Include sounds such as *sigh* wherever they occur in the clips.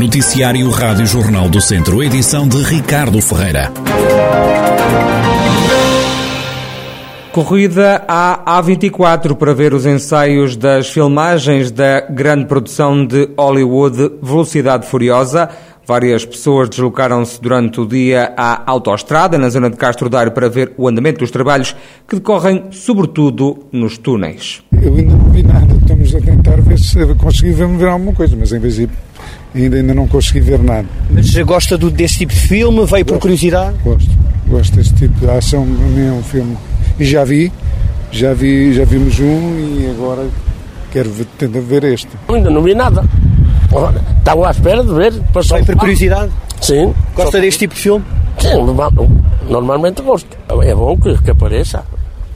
Noticiário Rádio Jornal do Centro, edição de Ricardo Ferreira. Corrida à A24 para ver os ensaios das filmagens da grande produção de Hollywood Velocidade Furiosa. Várias pessoas deslocaram-se durante o dia à autoestrada, na zona de Castro Daire, para ver o andamento dos trabalhos que decorrem, sobretudo, nos túneis. Eu ainda não vi nada, estamos a tentar ver se conseguimos ver alguma coisa, mas em princípio ainda, ainda não consegui ver nada. Mas gosta do, desse tipo de filme? Veio por curiosidade? Gosto, gosto desse tipo de ação, é um filme. E já vi, já vi, já vimos um e agora quero ver, tentar ver este. Ainda não vi nada. Estava à espera de ver. Passou por curiosidade? Sim. Gosta deste tipo de filme? Sim, normalmente gosto. É bom que, que apareça.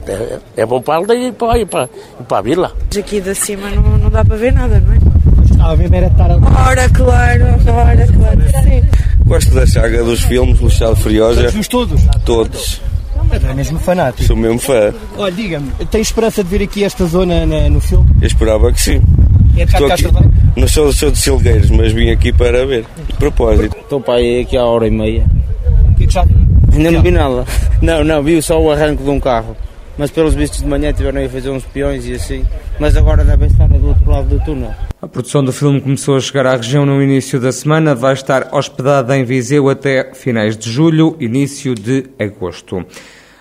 É, é, bom para a aldeia e para, e para, e para a vila. Aqui de cima não, não dá para ver nada, não é? Estava a ver era estar ali. Ora, claro, ora, claro, sim. Gosto da saga dos filmes, Luciano Furiosa. Os todos? Todos. É mesmo fanático. Sou mesmo fã. Olha, diga-me, tem esperança de ver aqui esta zona na, no filme? Eu esperava que sim. É de cá de Castro Não sou, sou de Silgueiros, mas vim aqui para ver. De propósito. Estou para aí aqui há hora e meia. Que é já? Ainda não vi nada. Não, não, vi só o arranque de um carro. Mas pelos vistos de manhã tiveram a fazer uns peões e assim. Mas agora devem estar do outro lado do túnel. Produção do filme começou a chegar à região no início da semana, vai estar hospedada em Viseu até finais de julho, início de agosto.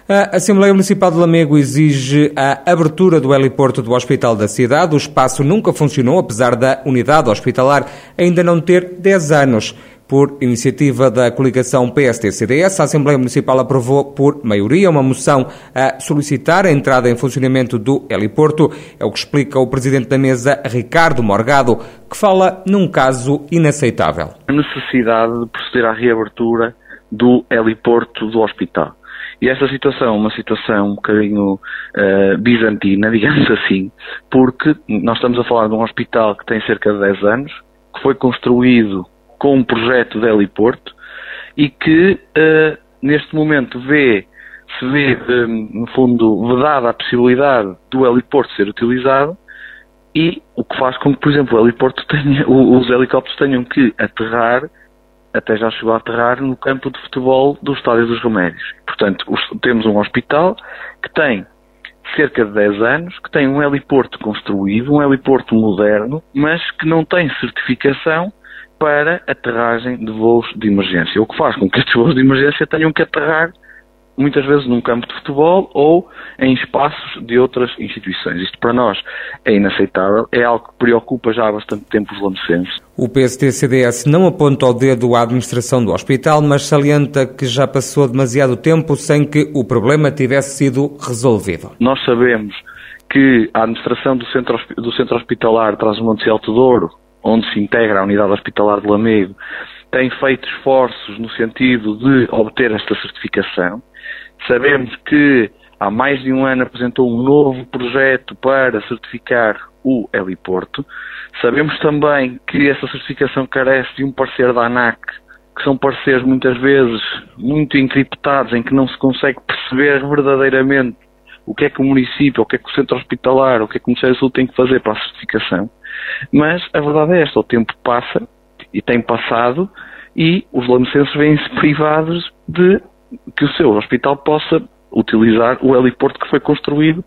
A Assembleia Municipal de Lamego exige a abertura do heliporto do Hospital da cidade. O espaço nunca funcionou, apesar da unidade hospitalar ainda não ter 10 anos. Por iniciativa da coligação PST-CDS, a Assembleia Municipal aprovou por maioria uma moção a solicitar a entrada em funcionamento do heliporto. É o que explica o presidente da mesa, Ricardo Morgado, que fala num caso inaceitável. A necessidade de proceder à reabertura do heliporto do hospital. E esta situação é uma situação um bocadinho uh, bizantina, *laughs* digamos assim, porque nós estamos a falar de um hospital que tem cerca de 10 anos, que foi construído com um projeto de heliporto e que uh, neste momento vê, se vê, um, no fundo, vedada a possibilidade do heliporto ser utilizado e o que faz com que, por exemplo, o heliporto tenha, os helicópteros tenham que aterrar até já chegou a aterrar no campo de futebol do Estádio dos Remédios. Portanto, temos um hospital que tem cerca de 10 anos, que tem um heliporto construído, um heliporto moderno, mas que não tem certificação para aterragem de voos de emergência, o que faz com que estes voos de emergência tenham que aterrar muitas vezes num campo de futebol ou em espaços de outras instituições. Isto para nós é inaceitável, é algo que preocupa já há bastante tempo os lamecenses. O PST-CDS não aponta o dedo à administração do hospital, mas salienta que já passou demasiado tempo sem que o problema tivesse sido resolvido. Nós sabemos que a administração do centro, do centro hospitalar Trás-Montes e Alto Douro, onde se integra a unidade hospitalar de Lamego, tem feito esforços no sentido de obter esta certificação. Sabemos que há mais de um ano apresentou um novo projeto para certificar o heliporto. Sabemos também que essa certificação carece de um parecer da ANAC, que são pareceres muitas vezes muito encriptados, em que não se consegue perceber verdadeiramente o que é que o município, o que é que o centro hospitalar, o que é que o Ministério da Saúde tem que fazer para a certificação. Mas a verdade é esta, o tempo passa e tem passado e os lamecenses vêm-se privados de que o seu hospital possa utilizar o heliporto que foi construído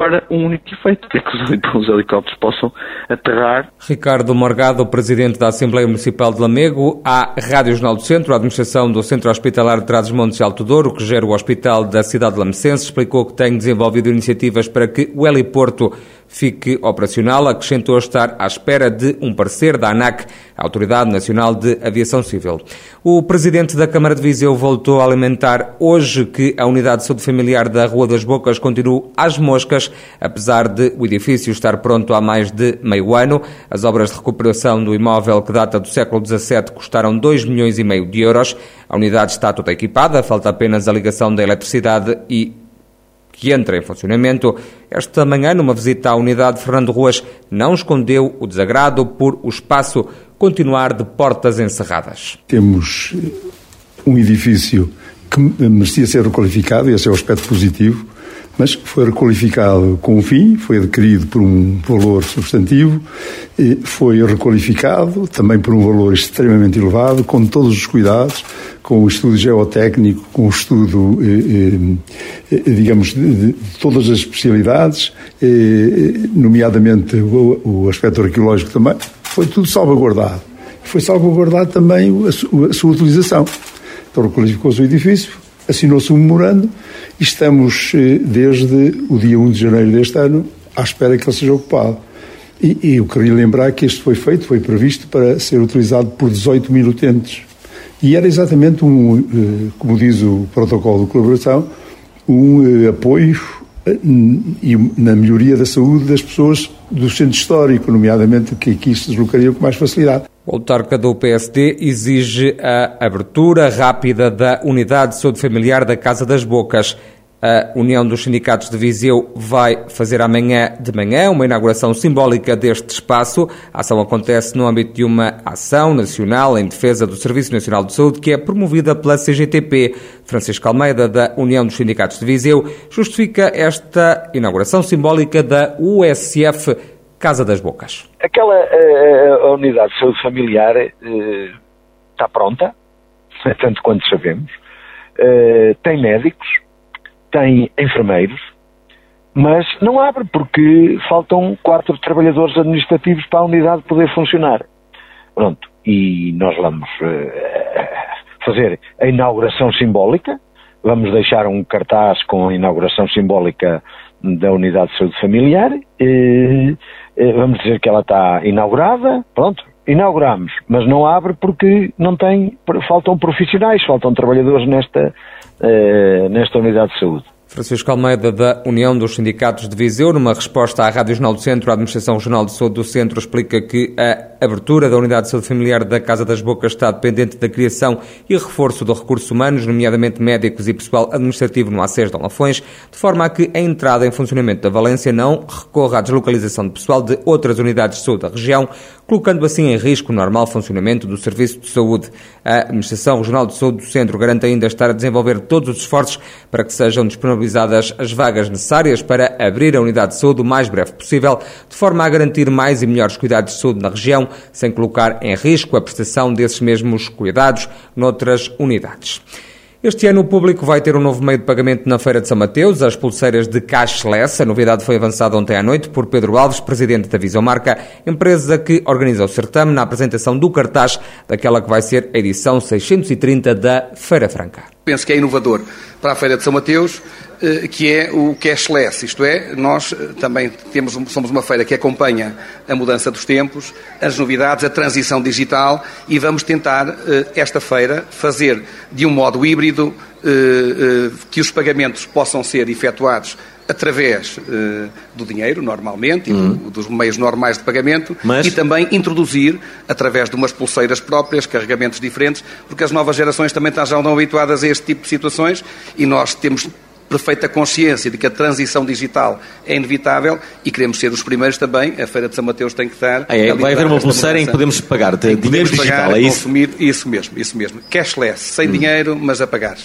para um único efeito, que é que os helicópteros possam aterrar. Ricardo Morgado, presidente da Assembleia Municipal de Lamego, à Rádio Jornal do Centro, a administração do Centro Hospitalar de Trás-os-Montes e Alto Douro, que gera o Hospital da cidade de Lamecense, explicou que tem desenvolvido iniciativas para que o heliporto fique operacional, acrescentou estar à espera de um parecer da ANAC, a Autoridade Nacional de Aviação Civil. O presidente da Câmara de Viseu voltou a alimentar hoje que a unidade de saúde familiar da Rua das Bocas continua às moscas, apesar de o edifício estar pronto há mais de meio ano. As obras de recuperação do imóvel que data do século XVII custaram 2 milhões e meio de euros. A unidade está toda equipada, falta apenas a ligação da eletricidade e que entra em funcionamento. Esta manhã, numa visita à unidade, Fernando Ruas não escondeu o desagrado por o espaço continuar de portas encerradas. Temos um edifício que merecia ser requalificado, esse é o aspecto positivo, mas foi requalificado com um fim, foi adquirido por um valor substantivo, foi requalificado também por um valor extremamente elevado, com todos os cuidados, com o estudo geotécnico, com o estudo, eh, eh, digamos, de, todas as especialidades, nomeadamente o, o aspecto arqueológico também, foi tudo salvaguardado. Foi salvaguardado também a, a sua utilização. Então requalificou-se o edifício, assinou-se um memorando e estamos, eh, desde o dia 1 de janeiro deste ano, à espera que ele seja ocupado. E, e eu queria lembrar que isto foi feito, foi previsto para ser utilizado por 18 mil utentes. E era exatamente um, eh, como diz o protocolo de colaboração, um eh, apoio na melhoria da saúde das pessoas do centro histórico, nomeadamente que aqui se deslocariam com mais facilidade. O autarca do PSD exige a abertura rápida da unidade de saúde familiar da Casa das Bocas. A União dos Sindicatos de Viseu vai fazer amanhã de manhã uma inauguração simbólica deste espaço. A ação acontece no âmbito de uma ação nacional em defesa do Serviço Nacional de Saúde que é promovida pela CGTP. Francisco Almeida, da União dos Sindicatos de Viseu, justifica esta inauguração simbólica da USF Casa das Bocas. Aquela uh, a unidade de saúde familiar uh, está pronta, *laughs* tanto quanto sabemos. Tem médicos, tem enfermeiros, mas não abre porque faltam quatro trabalhadores administrativos para a unidade poder funcionar. Pronto, e nós vamos fazer a inauguração simbólica, vamos deixar um cartaz com a inauguração simbólica da unidade de saúde familiar. E, eh, vamos dizer que ela está inaugurada, pronto, inauguramos, mas não abre porque não tem, faltam profissionais, faltam trabalhadores nesta, uh, nesta unidade de saúde. Francisco Almeida, da União dos Sindicatos de Viseu, numa resposta à Rádio Jornal do Centro, a Administração Regional de Saúde do Centro explica que a abertura da Unidade de Saúde Familiar da Casa das Bocas está dependente da criação e reforço de recursos humanos, nomeadamente médicos e pessoal administrativo no ACES de Lafões, de forma a que a entrada em funcionamento da Valência não recorra à deslocalização de pessoal de outras unidades de saúde da região, colocando assim em risco o normal funcionamento do Serviço de Saúde. A Administração Regional de Saúde do Centro garante ainda estar a desenvolver todos os esforços para que sejam disponibilizadas as vagas necessárias para abrir a unidade de saúde o mais breve possível, de forma a garantir mais e melhores cuidados de saúde na região, sem colocar em risco a prestação desses mesmos cuidados noutras unidades. Este ano o público vai ter um novo meio de pagamento na Feira de São Mateus, as pulseiras de cashless. A novidade foi avançada ontem à noite por Pedro Alves, presidente da Visão Marca, empresa que organiza o certame na apresentação do cartaz daquela que vai ser a edição 630 da Feira Franca. Penso que é inovador para a Feira de São Mateus que é o cashless, isto é, nós eh, também temos, somos uma feira que acompanha a mudança dos tempos, as novidades, a transição digital e vamos tentar eh, esta feira fazer de um modo híbrido que os pagamentos possam ser efetuados através uh, do dinheiro, normalmente, uhum. e do, dos meios normais de pagamento, Mas... e também introduzir, através de umas pulseiras próprias, carregamentos diferentes, porque as novas gerações também já estão habituadas a este tipo de situações e nós temos perfeita consciência de que a transição digital é inevitável e queremos ser os primeiros também. A Feira de São Mateus tem que estar. Ah, é, vai haver uma pulseira em que podemos pagar dinheiro digital, é isso? Consumir, isso mesmo, isso mesmo. Cashless, sem hum. dinheiro, mas a pagar.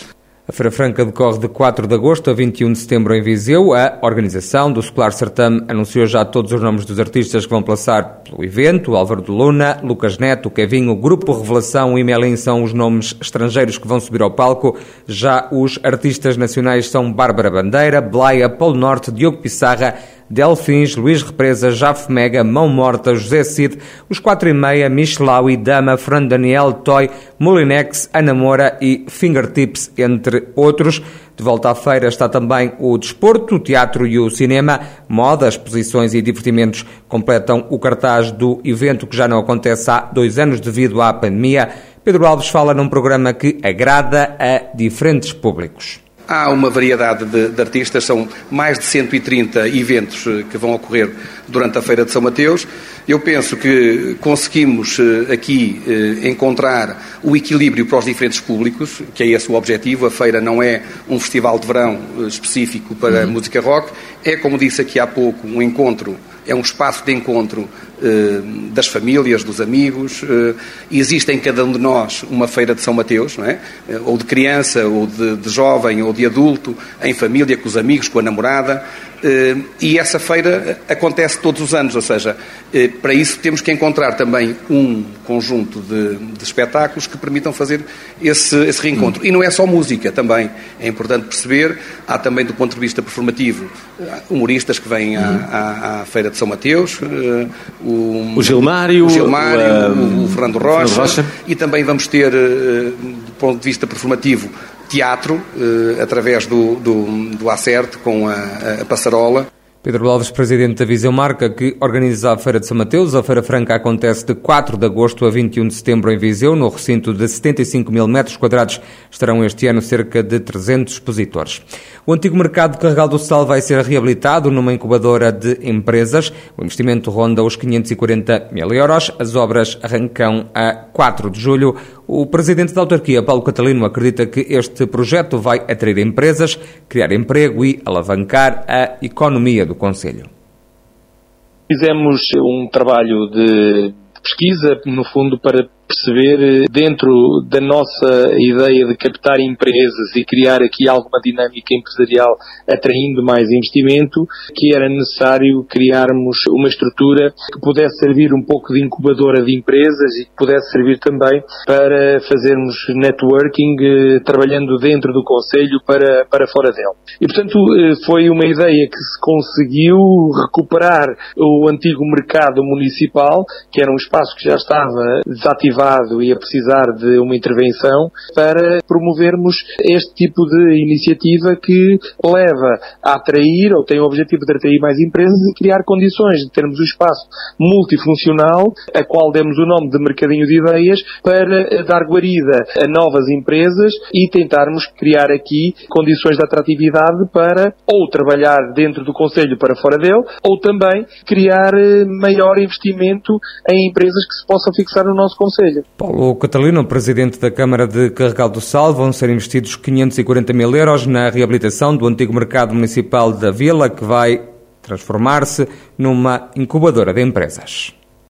A Feira Franca decorre de 4 de agosto a 21 de setembro em Viseu. A organização do Escolar Sertame anunciou já todos os nomes dos artistas que vão passar pelo evento. Álvaro de Luna, Lucas Neto, Kevin, o Grupo Revelação e Melin são os nomes estrangeiros que vão subir ao palco. Já os artistas nacionais são Bárbara Bandeira, Blaia, Polo Norte, Diogo Pissarra, Delfins, Luís Represa, Jaf Mega, Mão Morta, José Cid, Os Quatro e Meia, Michelaui, Dama, Fran Daniel, Toy, Molinex, Ana Moura e Fingertips, entre outros. De volta à feira está também o desporto, o teatro e o cinema. Moda, exposições e divertimentos completam o cartaz do evento que já não acontece há dois anos devido à pandemia. Pedro Alves fala num programa que agrada a diferentes públicos. Há uma variedade de, de, artistas, são mais de 130 eventos eh, que vão ocorrer durante a Feira de São Mateus. Eu penso que conseguimos eh, aqui eh, encontrar o equilíbrio para os diferentes públicos, que é esse o objetivo. A feira não é um festival de verão específico para uhum. música rock, é, como disse aqui há pouco, um encontro, é um espaço de encontro das famílias, dos amigos. Eh, existe em cada um de nós uma feira de São Mateus, não é? Eh, ou de criança, ou de, de jovem, ou de adulto, em família, com os amigos, com a namorada. E essa feira acontece todos os anos, ou seja, para isso temos que encontrar também um conjunto de, de espetáculos que permitam fazer esse, esse reencontro. E não é só música também, é importante perceber, há também do ponto de vista performativo humoristas que vêm à, à, à Feira de São Mateus, o, o Gilmário, o, Gilmário o, o, Fernando, Rocha, Fernando Rocha, e também vamos ter, eh, do ponto de vista performativo, teatro, eh, através do, do, do Acerte com a, a Passarola. Pedro Alves, presidente da Visão Marca, que organiza a Feira de São Mateus. A Feira Franca acontece de 4 de agosto a 21 de setembro em Viseu, no recinto de 75 mil metros quadrados. Estarão este ano cerca de 300 expositores. O antigo mercado de Carregal do Sal vai ser reabilitado numa incubadora de empresas. O investimento ronda os 540 mil euros. As obras arrancam a 4 de julho. O presidente da autarquia, Paulo Catalino, acredita que este projeto vai atrair empresas, criar emprego e alavancar a economia do Conselho. Fizemos um trabalho de pesquisa, no fundo, para perceber eh, dentro da nossa ideia de captar empresas e criar aqui alguma dinâmica empresarial atraindo mais investimento, que era necessário criarmos uma estrutura que pudesse servir um pouco de incubadora de empresas e que pudesse servir também para fazermos networking eh, trabalhando dentro do Conselho para, para fora dele. E portanto eh, foi uma ideia que se conseguiu recuperar o antigo mercado municipal, que era um espaço que já estava desativado ativado e a precisar de uma intervenção para promovermos este tipo de iniciativa que leva a atrair ou tem o objetivo de atrair mais empresas e criar condições de termos um espaço multifuncional, a qual demos o nome de Mercadinho de Ideias, para dar guarida a novas empresas e tentarmos criar aqui condições de atratividade para ou trabalhar dentro do Conselho para fora dele, ou também criar eh, maior investimento em empresas que se possam fixar no nosso Conselho. Conselho. Paulo Catalino, presidente da Câmara de Carregal do Sal, vão ser investidos 540 mil euros na reabilitação do antigo mercado municipal da Vila, que vai transformar-se numa incubadora de empresas.